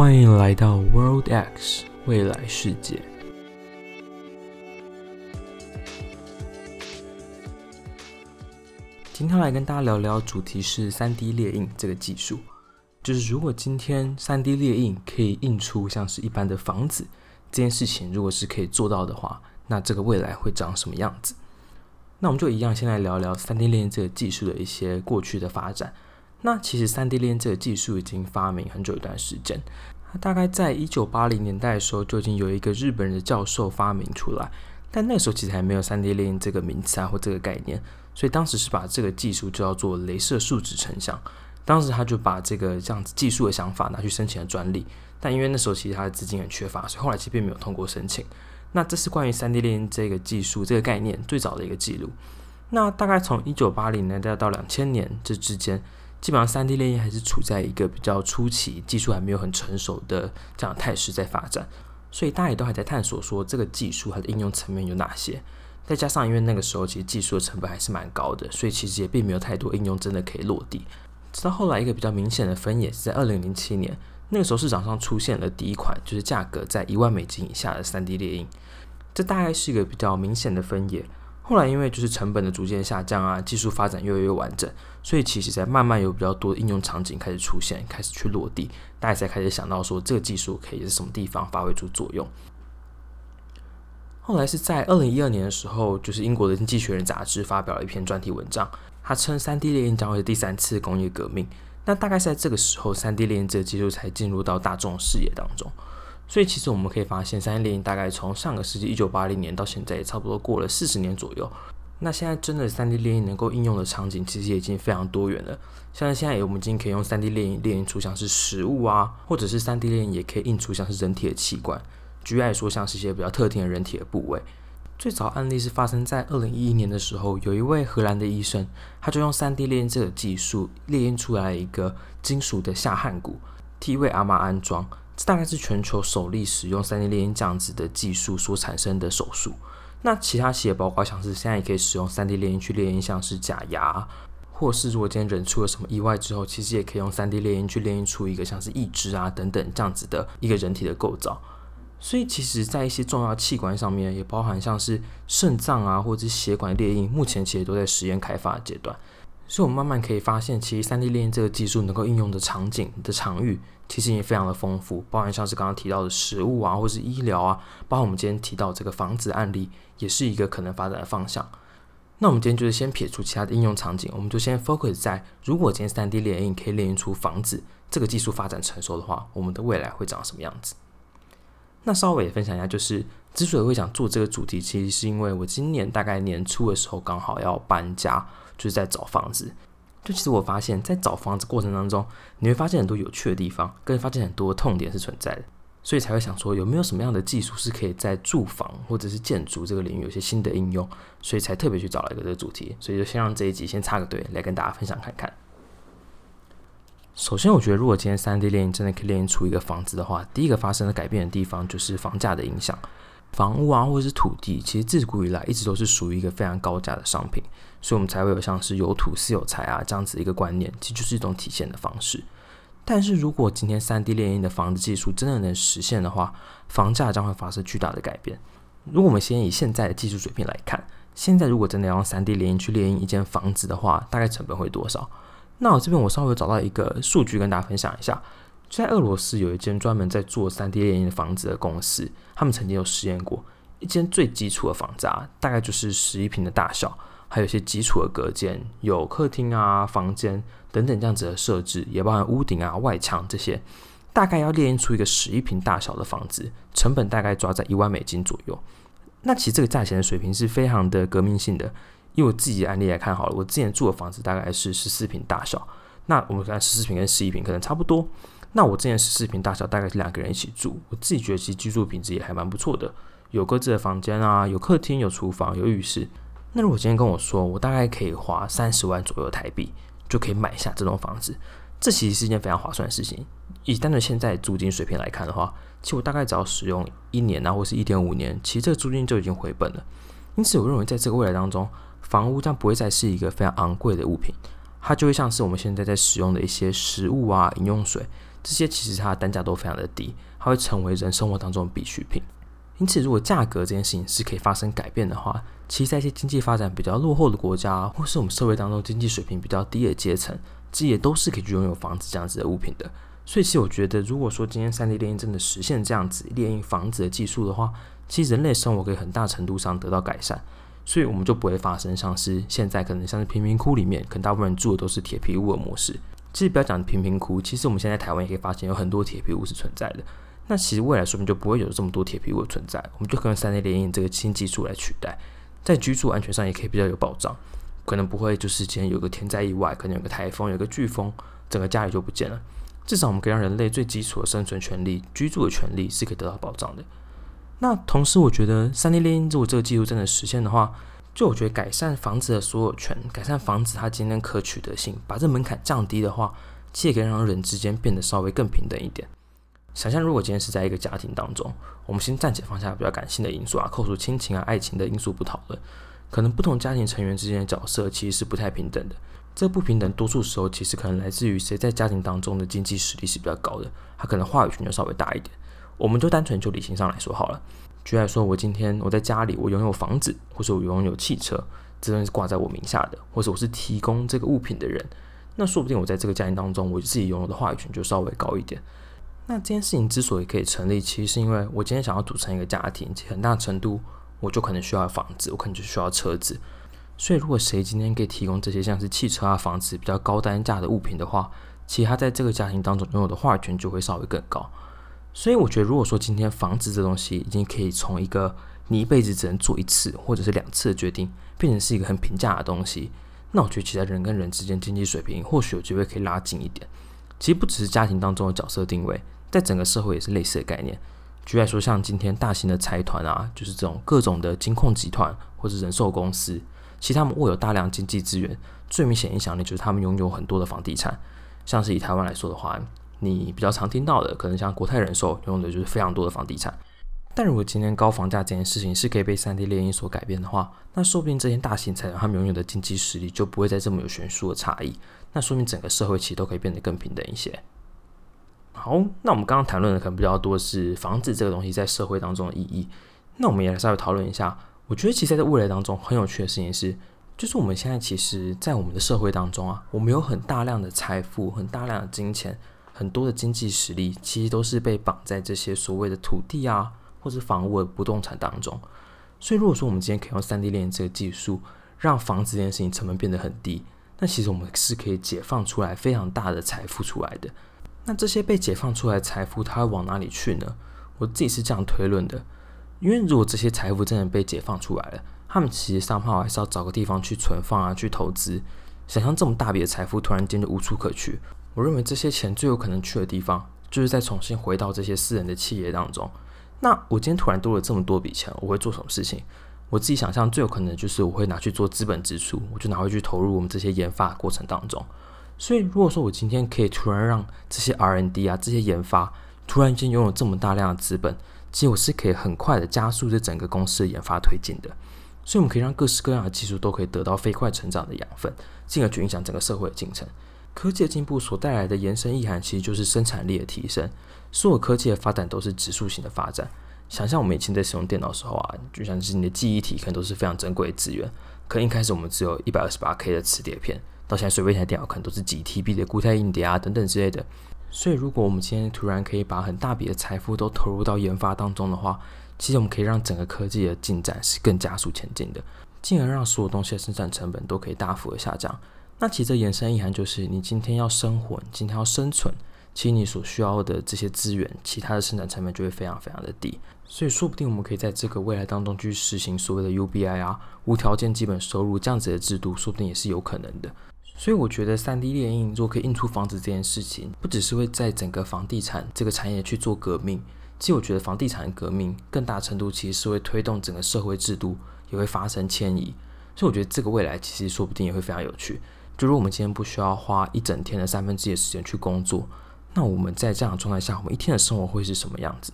欢迎来到 World X 未来世界。今天来跟大家聊聊，主题是 3D 列印这个技术。就是如果今天 3D 列印可以印出像是一般的房子，这件事情如果是可以做到的话，那这个未来会长什么样子？那我们就一样，先来聊聊 3D 列印这个技术的一些过去的发展。那其实三 D 列印这个技术已经发明很久一段时间，它大概在一九八零年代的时候就已经有一个日本人的教授发明出来，但那个时候其实还没有三 D 列印这个名词啊或这个概念，所以当时是把这个技术叫做镭射树脂成像。当时他就把这个这样子技术的想法拿去申请了专利，但因为那时候其实他的资金很缺乏，所以后来其实并没有通过申请。那这是关于三 D 列印这个技术这个概念最早的一个记录。那大概从一九八零年代到两千年这之间。基本上，3D 列印还是处在一个比较初期，技术还没有很成熟的这样态势在发展，所以大家也都还在探索说这个技术它的应用层面有哪些。再加上因为那个时候其实技术的成本还是蛮高的，所以其实也并没有太多应用真的可以落地。直到后来一个比较明显的分野是在2007年，那个时候市场上出现了第一款就是价格在一万美金以下的 3D 列印，这大概是一个比较明显的分野。后来因为就是成本的逐渐下降啊，技术发展越来越完整，所以其实才慢慢有比较多的应用场景开始出现，开始去落地，大家才开始想到说这个技术可以在什么地方发挥出作用。后来是在二零一二年的时候，就是英国的《经济学人》杂志发表了一篇专题文章，他称 3D 列印将会是第三次工业革命。那大概是在这个时候，3D 列印这个技术才进入到大众视野当中。所以其实我们可以发现三 D 列印大概从上个世纪一九八零年到现在，也差不多过了四十年左右。那现在真的三 D 列印能够应用的场景，其实也已经非常多元了。像现在我们已经可以用三 D 列印列印出像是食物啊，或者是三 D 列印也可以印出像是人体的器官。举例来说，像是一些比较特定的人体的部位。最早案例是发生在二零一一年的时候，有一位荷兰的医生，他就用三 D 列印这个技术列印出来一个金属的下颌骨，替一位阿嬷安装。大概是全球首例使用 3D 列印这样子的技术所产生的手术。那其他企业包括像是现在也可以使用 3D 列印去列印像是假牙，或是如果今天人出了什么意外之后，其实也可以用 3D 列印去列印出一个像是义肢啊等等这样子的一个人体的构造。所以其实，在一些重要器官上面，也包含像是肾脏啊或者是血管列印，目前其实都在实验开发阶段。所以，我们慢慢可以发现，其实 3D 列印这个技术能够应用的场景的场域，其实也非常的丰富，包含像是刚刚提到的食物啊，或是医疗啊，包括我们今天提到这个房子案例，也是一个可能发展的方向。那我们今天就是先撇除其他的应用场景，我们就先 focus 在，如果今天 3D 列印可以列印出房子，这个技术发展成熟的话，我们的未来会长什么样子？那稍微也分享一下，就是之所以会想做这个主题，其实是因为我今年大概年初的时候，刚好要搬家。就是在找房子，就其实我发现，在找房子过程当中，你会发现很多有趣的地方，跟发现很多痛点是存在的，所以才会想说，有没有什么样的技术是可以在住房或者是建筑这个领域有些新的应用，所以才特别去找了一个这个主题，所以就先让这一集先插个队来跟大家分享看看。首先，我觉得如果今天三 D 列印真的可以列印出一个房子的话，第一个发生的改变的地方就是房价的影响。房屋啊，或者是土地，其实自古以来一直都是属于一个非常高价的商品，所以我们才会有像是有土是有财啊这样子一个观念，其实就是一种体现的方式。但是如果今天 3D 列印的房子技术真的能实现的话，房价将会发生巨大的改变。如果我们先以现在的技术水平来看，现在如果真的要用 3D 列印去列印一间房子的话，大概成本会多少？那我这边我稍微找到一个数据跟大家分享一下。在俄罗斯有一间专门在做 3D 列印的房子的公司，他们曾经有实验过一间最基础的房子啊，大概就是十一平的大小，还有一些基础的隔间，有客厅啊、房间等等这样子的设置，也包含屋顶啊、外墙这些，大概要列印出一个十一平大小的房子，成本大概抓在一万美金左右。那其实这个价钱的水平是非常的革命性的，因为我自己的案例来看好了，我之前住的房子大概是十四平大小，那我们看十四平跟十一平可能差不多。那我之前十四平大小，大概是两个人一起住。我自己觉得其实居住品质也还蛮不错的，有各自的房间啊，有客厅、有厨房、有浴室。那如果今天跟我说，我大概可以花三十万左右台币就可以买下这栋房子，这其实是一件非常划算的事情。以单纯现在租金水平来看的话，其实我大概只要使用一年啊，或是一点五年，其实这个租金就已经回本了。因此，我认为在这个未来当中，房屋将不会再是一个非常昂贵的物品，它就会像是我们现在在使用的一些食物啊、饮用水。这些其实它的单价都非常的低，它会成为人生活当中的必需品。因此，如果价格这件事情是可以发生改变的话，其实在一些经济发展比较落后的国家，或是我们社会当中经济水平比较低的阶层，其实也都是可以去拥有房子这样子的物品的。所以，其实我觉得，如果说今天 3D 列印真的实现这样子列印房子的技术的话，其实人类生活可以很大程度上得到改善。所以，我们就不会发生像是现在可能像是贫民窟里面，可能大部分人住的都是铁皮屋的模式。其实不要讲贫民窟，其实我们现在台湾也可以发现有很多铁皮屋是存在的。那其实未来说不定就不会有这么多铁皮屋的存在，我们就可以用 3D 列印这个新技术来取代，在居住安全上也可以比较有保障，可能不会就是今天有个天灾意外，可能有个台风、有个飓风，整个家里就不见了。至少我们可以让人类最基础的生存权利、居住的权利是可以得到保障的。那同时，我觉得 3D 列印如果这个技术真的实现的话，就我觉得改善房子的所有权，改善房子它今天可取得性，把这门槛降低的话，其实也可以让人之间变得稍微更平等一点。想象如果今天是在一个家庭当中，我们先暂且放下比较感性的因素啊，扣除亲情啊、爱情的因素不讨论，可能不同家庭成员之间的角色其实是不太平等的。这不平等多数时候其实可能来自于谁在家庭当中的经济实力是比较高的，他可能话语权就稍微大一点。我们就单纯就理性上来说好了，举例来说，我今天我在家里我拥有房子，或者我拥有汽车，这东西是挂在我名下的，或者我是提供这个物品的人，那说不定我在这个家庭当中，我自己拥有的话语权就稍微高一点。那这件事情之所以可以成立，其实是因为我今天想要组成一个家庭，其实很大程度我就可能需要房子，我可能就需要车子。所以如果谁今天可以提供这些像是汽车啊、房子比较高单价的物品的话，其实他在这个家庭当中拥有的话语权就会稍微更高。所以我觉得，如果说今天房子这东西已经可以从一个你一辈子只能做一次或者是两次的决定，变成是一个很平价的东西，那我觉得其他人跟人之间经济水平或许有机会可以拉近一点。其实不只是家庭当中的角色定位。在整个社会也是类似的概念。举例来说，像今天大型的财团啊，就是这种各种的金控集团或者人寿公司，其实他们握有大量经济资源，最明显影响力就是他们拥有很多的房地产。像是以台湾来说的话，你比较常听到的，可能像国泰人寿拥有的就是非常多的房地产。但如果今天高房价这件事情是可以被三 D 猎鹰所改变的话，那说不定这些大型财团他们拥有的经济实力就不会再这么有悬殊的差异。那说明整个社会其实都可以变得更平等一些。好，那我们刚刚谈论的可能比较多是房子这个东西在社会当中的意义。那我们也来稍微讨论一下。我觉得其实在未来当中很有趣的事情是，就是我们现在其实，在我们的社会当中啊，我们有很大量的财富、很大量的金钱、很多的经济实力，其实都是被绑在这些所谓的土地啊，或者房屋的不动产当中。所以，如果说我们今天可以用 3D 链这个技术，让房子这件事情成本变得很低，那其实我们是可以解放出来非常大的财富出来的。那这些被解放出来的财富，它会往哪里去呢？我自己是这样推论的，因为如果这些财富真的被解放出来了，他们其实上号还是要找个地方去存放啊，去投资。想象这么大笔的财富突然间就无处可去，我认为这些钱最有可能去的地方，就是再重新回到这些私人的企业当中。那我今天突然多了这么多笔钱，我会做什么事情？我自己想象最有可能就是我会拿去做资本支出，我就拿回去投入我们这些研发过程当中。所以，如果说我今天可以突然让这些 R&D 啊，这些研发突然间拥有这么大量的资本，其实我是可以很快的加速这整个公司的研发推进的。所以，我们可以让各式各样的技术都可以得到飞快成长的养分，进而去影响整个社会的进程。科技的进步所带来的延伸意涵，其实就是生产力的提升。所有科技的发展都是指数型的发展。想象我们以前在使用电脑的时候啊，就像是你的记忆体可能都是非常珍贵的资源，可一开始我们只有一百二十八 K 的磁碟片。到现在，随便一台电脑可能都是几 TB 的固态硬碟啊，等等之类的。所以，如果我们今天突然可以把很大笔的财富都投入到研发当中的话，其实我们可以让整个科技的进展是更加速前进的，进而让所有东西的生产成本都可以大幅的下降。那其实这延伸意涵就是，你今天要生活，你今天要生存，其实你所需要的这些资源，其他的生产成本就会非常非常的低。所以，说不定我们可以在这个未来当中去实行所谓的 UBI 啊，无条件基本收入这样子的制度，说不定也是有可能的。所以我觉得 3D 列印如果可以印出房子这件事情，不只是会在整个房地产这个产业去做革命，其实我觉得房地产革命更大程度其实是会推动整个社会制度也会发生迁移。所以我觉得这个未来其实说不定也会非常有趣。就如我们今天不需要花一整天的三分之一的时间去工作，那我们在这样的状态下，我们一天的生活会是什么样子？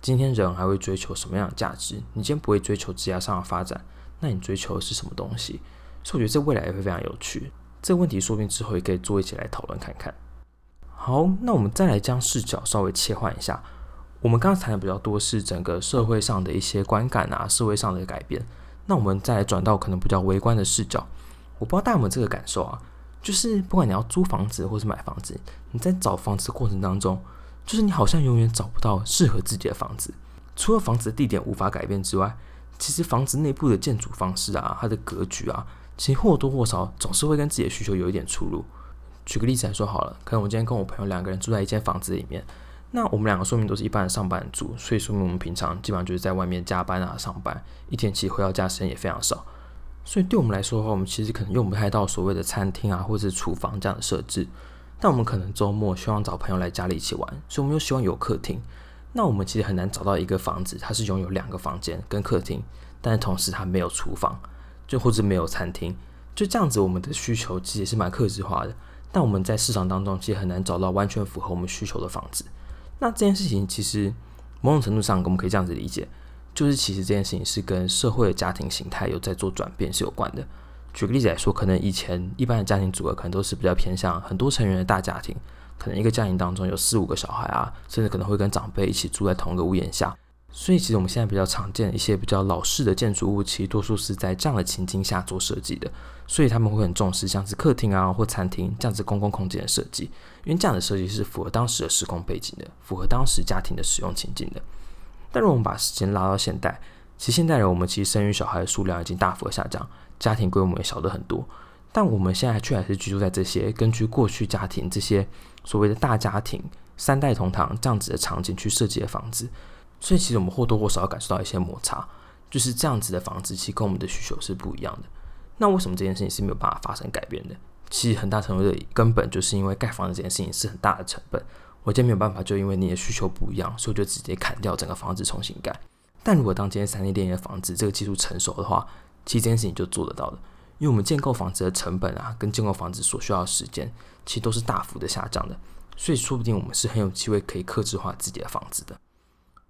今天人还会追求什么样的价值？你今天不会追求职业上的发展，那你追求的是什么东西？所以我觉得这未来也会非常有趣。这个问题说不定之后也可以做一起来讨论看看。好，那我们再来将视角稍微切换一下。我们刚才谈的比较多是整个社会上的一些观感啊，社会上的改变。那我们再来转到可能比较微观的视角。我不知道大家有没有这个感受啊？就是不管你要租房子或是买房子，你在找房子过程当中，就是你好像永远找不到适合自己的房子。除了房子的地点无法改变之外，其实房子内部的建筑方式啊，它的格局啊，其实或多或少总是会跟自己的需求有一点出入。举个例子来说好了，可能我今天跟我朋友两个人住在一间房子里面，那我们两个说明都是一般的上班族，所以说明我们平常基本上就是在外面加班啊上班，一天其实回到家时间也非常少，所以对我们来说的话，我们其实可能用不太到所谓的餐厅啊或者是厨房这样的设置，但我们可能周末希望找朋友来家里一起玩，所以我们又希望有客厅，那我们其实很难找到一个房子，它是拥有两个房间跟客厅，但是同时它没有厨房，就或者没有餐厅，就这样子，我们的需求其实也是蛮客制化的。但我们在市场当中其实很难找到完全符合我们需求的房子。那这件事情其实某种程度上，我们可以这样子理解，就是其实这件事情是跟社会的家庭形态有在做转变是有关的。举个例子来说，可能以前一般的家庭组合可能都是比较偏向很多成员的大家庭，可能一个家庭当中有四五个小孩啊，甚至可能会跟长辈一起住在同一个屋檐下。所以其实我们现在比较常见一些比较老式的建筑物，其实多数是在这样的情境下做设计的。所以他们会很重视像是客厅啊或餐厅这样子公共空间的设计，因为这样的设计是符合当时的时空背景的，符合当时家庭的使用情境的。但如果我们把时间拉到现代，其实现代人我们其实生育小孩的数量已经大幅的下降，家庭规模也小得很多。但我们现在却还是居住在这些根据过去家庭这些所谓的大家庭三代同堂这样子的场景去设计的房子。所以其实我们或多或少要感受到一些摩擦，就是这样子的房子其实跟我们的需求是不一样的。那为什么这件事情是没有办法发生改变的？其实很大程度的根本就是因为盖房子这件事情是很大的成本。我今天没有办法，就因为你的需求不一样，所以就直接砍掉整个房子重新盖。但如果当今天三 D 列印的房子这个技术成熟的话，其实这件事情就做得到了。因为我们建构房子的成本啊，跟建构房子所需要的时间，其实都是大幅的下降的。所以说不定我们是很有机会可以克制化自己的房子的。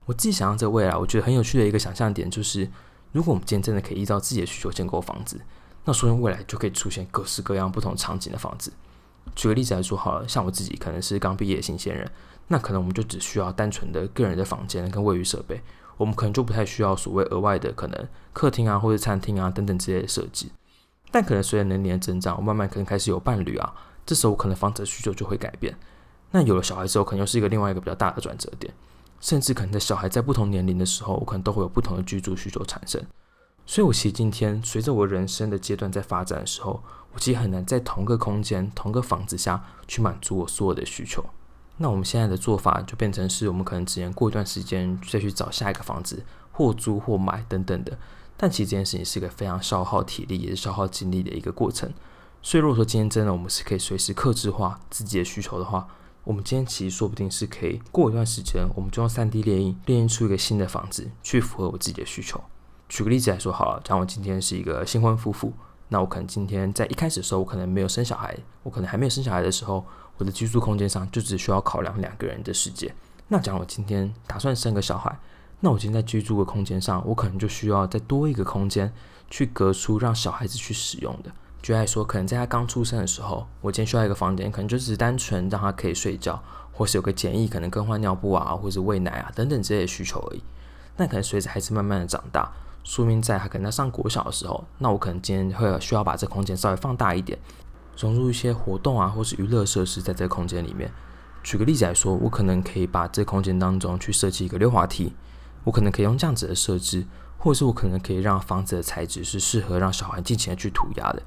我自己想象这未来，我觉得很有趣的一个想象点就是，如果我们今天真的可以依照自己的需求建构房子，那说明未来就可以出现各式各样不同场景的房子。举个例子来说好了，像我自己可能是刚毕业的新鲜人，那可能我们就只需要单纯的个人的房间跟卫浴设备，我们可能就不太需要所谓额外的可能客厅啊或者餐厅啊等等之类的设计。但可能随着年龄的增长，我慢慢可能开始有伴侣啊，这时候我可能房子的需求就会改变。那有了小孩之后，可能又是一个另外一个比较大的转折点。甚至可能在小孩在不同年龄的时候，我可能都会有不同的居住需求产生。所以，我其实今天随着我人生的阶段在发展的时候，我其实很难在同个空间、同个房子下去满足我所有的需求。那我们现在的做法就变成是我们可能只能过一段时间再去找下一个房子，或租或买等等的。但其实这件事情是一个非常消耗体力也是消耗精力的一个过程。所以，如果说今天真的我们是可以随时克制化自己的需求的话，我们今天其实说不定是可以过一段时间，我们就用 3D 列印列印出一个新的房子，去符合我自己的需求。举个例子来说好了，假如我今天是一个新婚夫妇，那我可能今天在一开始的时候，我可能没有生小孩，我可能还没有生小孩的时候，我的居住空间上就只需要考量两个人的世界。那假如我今天打算生个小孩，那我今天在居住的空间上，我可能就需要再多一个空间去隔出让小孩子去使用的。举例说，可能在他刚出生的时候，我今天需要一个房间，可能就只是单纯让他可以睡觉，或是有个简易可能更换尿布啊，或是喂奶啊等等这些需求而已。那可能随着孩子慢慢的长大，说明在他可能在上国小的时候，那我可能今天会需要把这空间稍微放大一点，融入一些活动啊，或是娱乐设施在这个空间里面。举个例子来说，我可能可以把这空间当中去设计一个溜滑梯，我可能可以用这样子的设置，或者是我可能可以让房子的材质是适合让小孩尽情的去涂鸦的。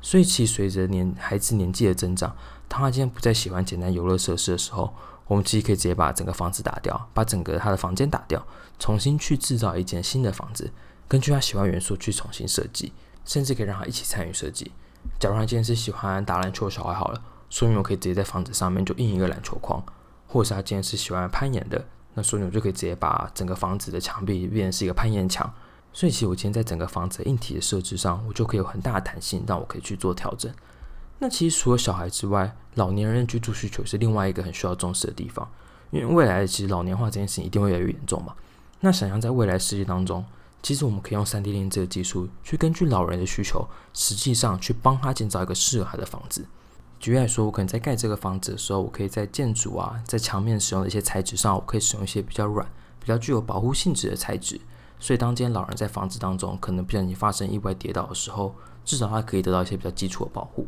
所以，其实随着年孩子年纪的增长，当他今天不再喜欢简单游乐设施的时候，我们其实可以直接把整个房子打掉，把整个他的房间打掉，重新去制造一间新的房子，根据他喜欢元素去重新设计，甚至可以让他一起参与设计。假如他今天是喜欢打篮球的小孩好了，说明我可以直接在房子上面就印一个篮球框；或者是他今天是喜欢攀岩的，那说明我就可以直接把整个房子的墙壁变成是一个攀岩墙。所以，其实我今天在整个房子的硬体的设置上，我就可以有很大的弹性，让我可以去做调整。那其实除了小孩之外，老年人居住需求是另外一个很需要重视的地方，因为未来其实老年化这件事情一定会越来越严重嘛。那想象在未来世界当中，其实我们可以用 3D 列印这个技术，去根据老人的需求，实际上去帮他建造一个适合他的房子。举例来说，我可能在盖这个房子的时候，我可以在建筑啊，在墙面使用的一些材质上，我可以使用一些比较软、比较具有保护性质的材质。所以，当今天老人在房子当中可能不小心发生意外跌倒的时候，至少他可以得到一些比较基础的保护。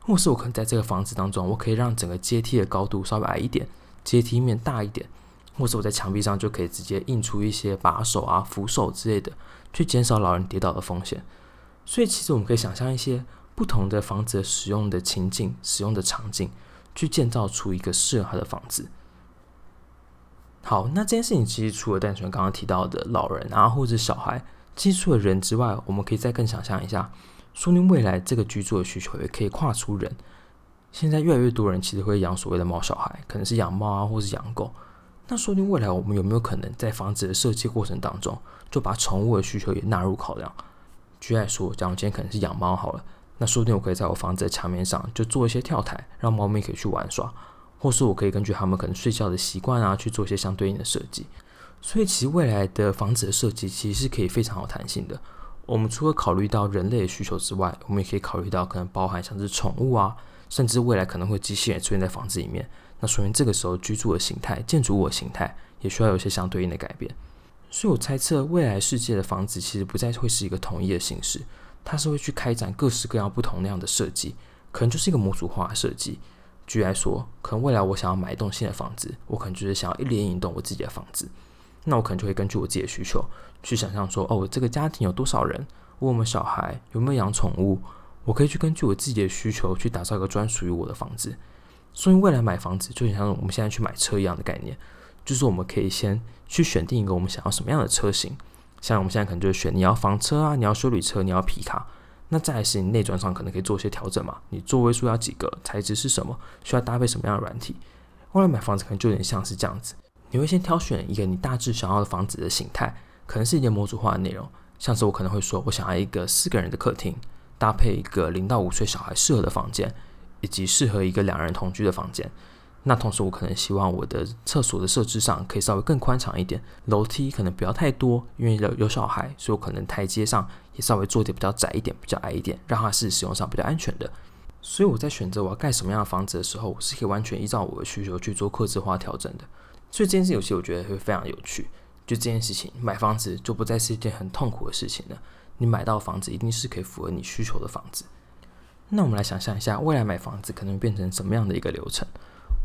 或是我可能在这个房子当中，我可以让整个阶梯的高度稍微矮一点，阶梯面大一点，或是我在墙壁上就可以直接印出一些把手啊、扶手之类的，去减少老人跌倒的风险。所以，其实我们可以想象一些不同的房子使用的情境、使用的场景，去建造出一个适合他的房子。好，那这件事情其实除了单纯刚刚提到的老人啊，或者小孩，其实除了人之外，我们可以再更想象一下，说明未来这个居住的需求也可以跨出人。现在越来越多人其实会养所谓的猫小孩，可能是养猫啊，或是养狗。那说不定未来我们有没有可能在房子的设计过程当中，就把宠物的需求也纳入考量？举例来说，假如今天可能是养猫好了，那说不定我可以在我房子的墙面上就做一些跳台，让猫咪可以去玩耍。或是我可以根据它们可能睡觉的习惯啊，去做一些相对应的设计。所以其实未来的房子的设计其实是可以非常有弹性的。我们除了考虑到人类的需求之外，我们也可以考虑到可能包含像是宠物啊，甚至未来可能会机器人出现在房子里面。那说明这个时候居住的形态、建筑物的形态也需要有一些相对应的改变。所以我猜测未来世界的房子其实不再会是一个统一的形式，它是会去开展各式各样不同那样的设计，可能就是一个模组化设计。举例来说，可能未来我想要买一栋新的房子，我可能就是想要一连一栋我自己的房子。那我可能就会根据我自己的需求去想象说，哦，这个家庭有多少人？我有没有小孩？有没有养宠物？我可以去根据我自己的需求去打造一个专属于我的房子。所以未来买房子就像我们现在去买车一样的概念，就是我们可以先去选定一个我们想要什么样的车型。像我们现在可能就是选你要房车啊，你要修理车，你要皮卡。那再来是你内装上可能可以做一些调整嘛？你座位数要几个？材质是什么？需要搭配什么样的软体？后来买房子可能就有点像是这样子，你会先挑选一个你大致想要的房子的形态，可能是一点模组化的内容，像是我可能会说，我想要一个四个人的客厅，搭配一个零到五岁小孩适合的房间，以及适合一个两人同居的房间。那同时，我可能希望我的厕所的设置上可以稍微更宽敞一点，楼梯可能不要太多，因为有有小孩，所以我可能台阶上也稍微做点比较窄一点，比较矮一点，让它是使用上比较安全的。所以我在选择我要盖什么样的房子的时候，我是可以完全依照我的需求去做客制化调整的。所以这件事有些我觉得会非常有趣。就这件事情，买房子就不再是一件很痛苦的事情了。你买到房子一定是可以符合你需求的房子。那我们来想象一下，未来买房子可能变成什么样的一个流程？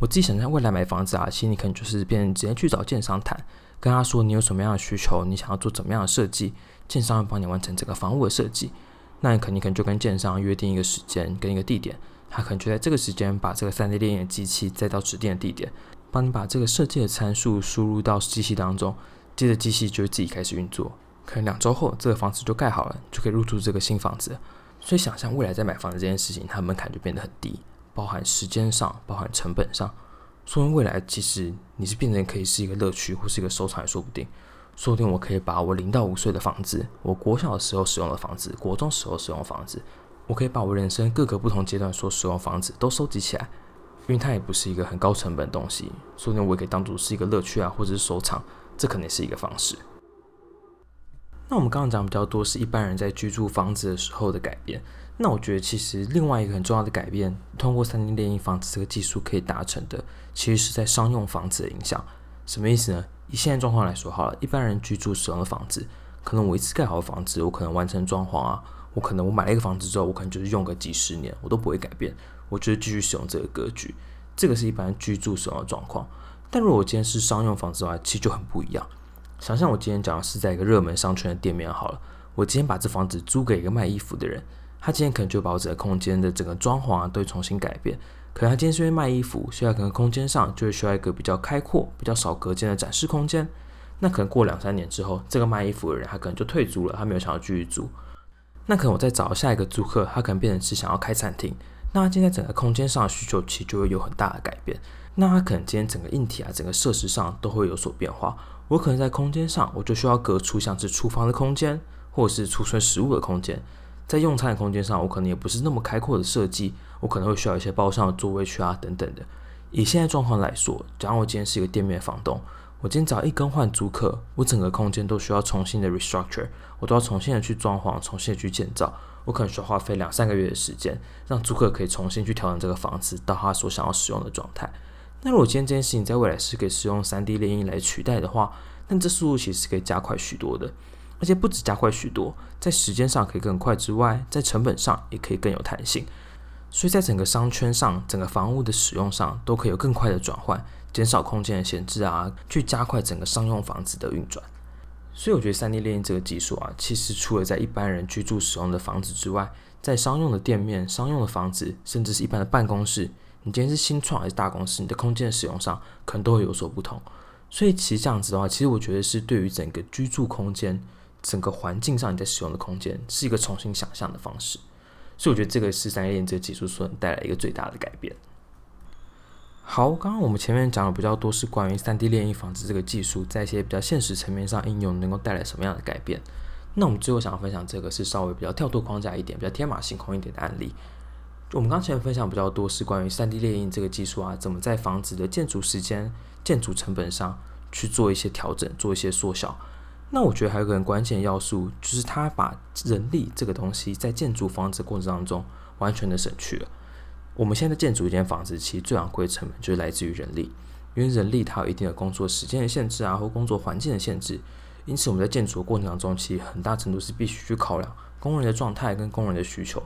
我自己想象未来买房子啊，其实你可能就是变直接去找建商谈，跟他说你有什么样的需求，你想要做怎么样的设计，建商会帮你完成整个房屋的设计。那你肯定可能就跟建商约定一个时间跟一个地点，他可能就在这个时间把这个 3D 列印的机器再到指定的地点，帮你把这个设计的参数输入到机器当中，接着机器就会自己开始运作。可能两周后这个房子就盖好了，就可以入住这个新房子。所以想象未来在买房子这件事情，它门槛就变得很低。包含时间上，包含成本上，说明未来其实你是变成可以是一个乐趣或是一个收藏也说不定。说不定我可以把我零到五岁的房子，我国小的时候使用的房子，国中时候使用的房子，我可以把我人生各个不同阶段所使用房子都收集起来，因为它也不是一个很高成本的东西。说不定我也可以当做是一个乐趣啊，或者是收藏，这肯定是一个方式。那我们刚刚讲比较多是一般人在居住房子的时候的改变。那我觉得，其实另外一个很重要的改变，通过三 D 列印房子这个技术可以达成的，其实是在商用房子的影响。什么意思呢？以现在状况来说，好了，一般人居住使用的房子，可能我一次盖好的房子，我可能完成装潢啊，我可能我买了一个房子之后，我可能就是用个几十年，我都不会改变，我就是继续使用这个格局。这个是一般居住使用的状况。但如果我今天是商用房子的话，其实就很不一样。想象我今天讲的是在一个热门商圈的店面好了，我今天把这房子租给一个卖衣服的人。他今天可能就把我整个空间的整个装潢啊都会重新改变。可能他今天是因为卖衣服，所以他可能空间上就会需要一个比较开阔、比较少隔间的展示空间。那可能过两三年之后，这个卖衣服的人他可能就退租了，他没有想要继续租。那可能我再找下一个租客，他可能变成是想要开餐厅。那他今天整个空间上的需求其实就会有很大的改变。那它可能今天整个硬体啊、整个设施上都会有所变化。我可能在空间上，我就需要隔出像是厨房的空间，或者是储存食物的空间。在用餐的空间上，我可能也不是那么开阔的设计，我可能会需要一些包厢的座位区啊等等的。以现在状况来说，假如我今天是一个店面房东，我今天只要一更换租客，我整个空间都需要重新的 restructure，我都要重新的去装潢，重新的去建造。我可能需要花费两三个月的时间，让租客可以重新去调整这个房子到他所想要使用的状态。那如果今天这件事情在未来是可以使用 3D 列印来取代的话，那这速度其实是可以加快许多的，而且不止加快许多，在时间上可以更快之外，在成本上也可以更有弹性。所以在整个商圈上，整个房屋的使用上都可以有更快的转换，减少空间的闲置啊，去加快整个商用房子的运转。所以我觉得 3D 列印这个技术啊，其实除了在一般人居住使用的房子之外，在商用的店面、商用的房子，甚至是一般的办公室，你今天是新创还是大公司，你的空间使用上可能都会有所不同。所以其实这样子的话，其实我觉得是对于整个居住空间、整个环境上你在使用的空间，是一个重新想象的方式。所以我觉得这个是 3D 列印这个技术所能带来一个最大的改变。好，刚刚我们前面讲的比较多是关于三 D 炼印房子这个技术在一些比较现实层面上应用能够带来什么样的改变。那我们最后想要分享这个是稍微比较跳脱框架一点、比较天马行空一点的案例。我们刚才分享比较多是关于 3D 列印这个技术啊，怎么在房子的建筑时间、建筑成本上去做一些调整、做一些缩小。那我觉得还有个很关键的要素，就是他把人力这个东西在建筑房子过程当中完全的省去了。我们现在建筑一间房子，其实最昂贵的成本就是来自于人力，因为人力它有一定的工作时间的限制啊，或工作环境的限制，因此我们在建筑的过程当中，其实很大程度是必须去考量工人的状态跟工人的需求。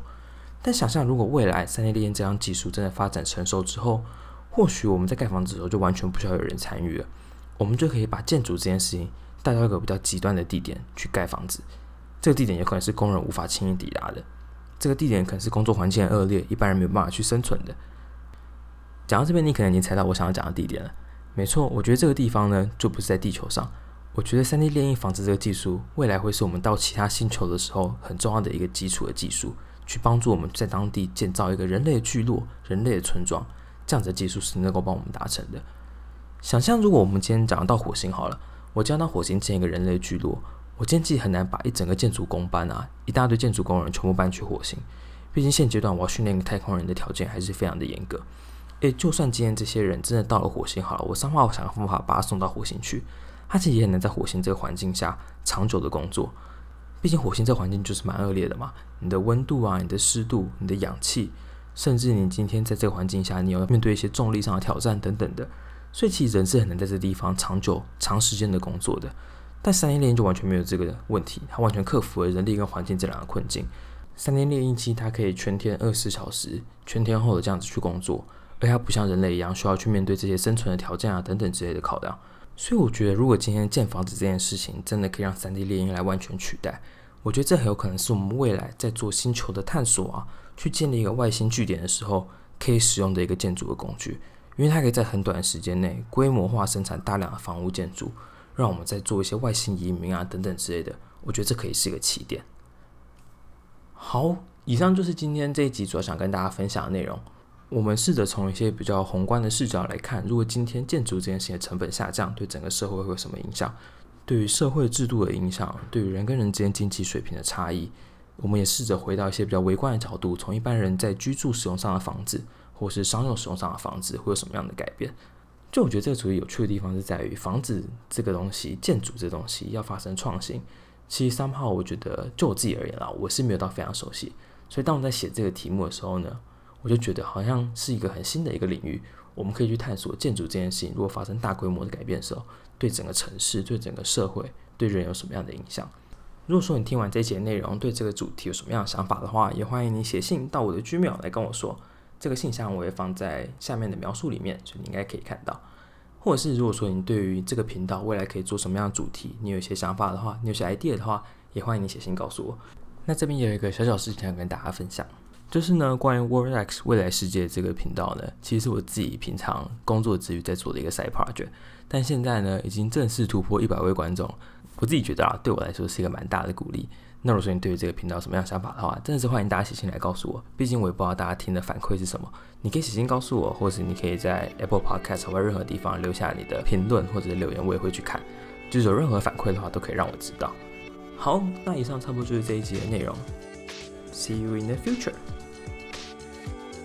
但想象如果未来三 D 列印这样技术真的发展成熟之后，或许我们在盖房子的时候就完全不需要有人参与了，我们就可以把建筑这件事情带到一个比较极端的地点去盖房子，这个地点有可能是工人无法轻易抵达的。这个地点可能是工作环境很恶劣，一般人没有办法去生存的。讲到这边，你可能已经猜到我想要讲的地点了。没错，我觉得这个地方呢，就不是在地球上。我觉得 3D 列印房子这个技术，未来会是我们到其他星球的时候很重要的一个基础的技术，去帮助我们在当地建造一个人类的聚落、人类的村庄。这样子的技术是能够帮我们达成的。想象如果我们今天讲到火星好了，我将到火星建一个人类聚落。我今天其实很难把一整个建筑工班啊，一大堆建筑工人全部搬去火星。毕竟现阶段我要训练一个太空人的条件还是非常的严格。诶，就算今天这些人真的到了火星好了，我想办法想方法把他送到火星去，他其实也很难在火星这个环境下长久的工作。毕竟火星这环境就是蛮恶劣的嘛，你的温度啊，你的湿度，你的氧气，甚至你今天在这个环境下，你要面对一些重力上的挑战等等的，所以其实人是很难在这地方长久、长时间的工作的。但 3D 列印就完全没有这个问题，它完全克服了人力跟环境这两个困境。3D 列印机它可以全天二十四小时、全天候的这样子去工作，而它不像人类一样需要去面对这些生存的条件啊等等之类的考量。所以我觉得，如果今天建房子这件事情真的可以让 3D 猎鹰来完全取代，我觉得这很有可能是我们未来在做星球的探索啊，去建立一个外星据点的时候可以使用的一个建筑的工具，因为它可以在很短的时间内规模化生产大量的房屋建筑。让我们再做一些外星移民啊等等之类的，我觉得这可以是一个起点。好，以上就是今天这一集主要想跟大家分享的内容。我们试着从一些比较宏观的视角来看，如果今天建筑这件事情的成本下降，对整个社会会有什么影响？对于社会制度的影响，对于人跟人之间经济水平的差异，我们也试着回到一些比较微观的角度，从一般人在居住使用上的房子，或是商用使用上的房子，会有什么样的改变？就我觉得这个主题有趣的地方是在于房子这个东西，建筑这东西要发生创新。其实 somehow 我觉得就我自己而言啦，我是没有到非常熟悉。所以当我在写这个题目的时候呢，我就觉得好像是一个很新的一个领域，我们可以去探索建筑这件事情。如果发生大规模的改变的时候，对整个城市、对整个社会、对人有什么样的影响？如果说你听完这一节内容，对这个主题有什么样的想法的话，也欢迎你写信到我的居秒来跟我说。这个信箱我会放在下面的描述里面，所以你应该可以看到。或者是如果说你对于这个频道未来可以做什么样的主题，你有一些想法的话，你有些 idea 的话，也欢迎你写信告诉我。那这边有一个小小事情想跟大家分享，就是呢，关于 WorldX 未来世界这个频道呢，其实是我自己平常工作之余在做的一个 side project，但现在呢，已经正式突破一百位观众，我自己觉得啊，对我来说是一个蛮大的鼓励。那如果说你对于这个频道有什么样想法的话，真的是欢迎大家写信来告诉我。毕竟我也不知道大家听的反馈是什么，你可以写信告诉我，或是你可以在 Apple Podcast 或者任何地方留下你的评论或者是留言，我也会去看。就是有任何反馈的话，都可以让我知道。好，那以上差不多就是这一集的内容。See you in the future.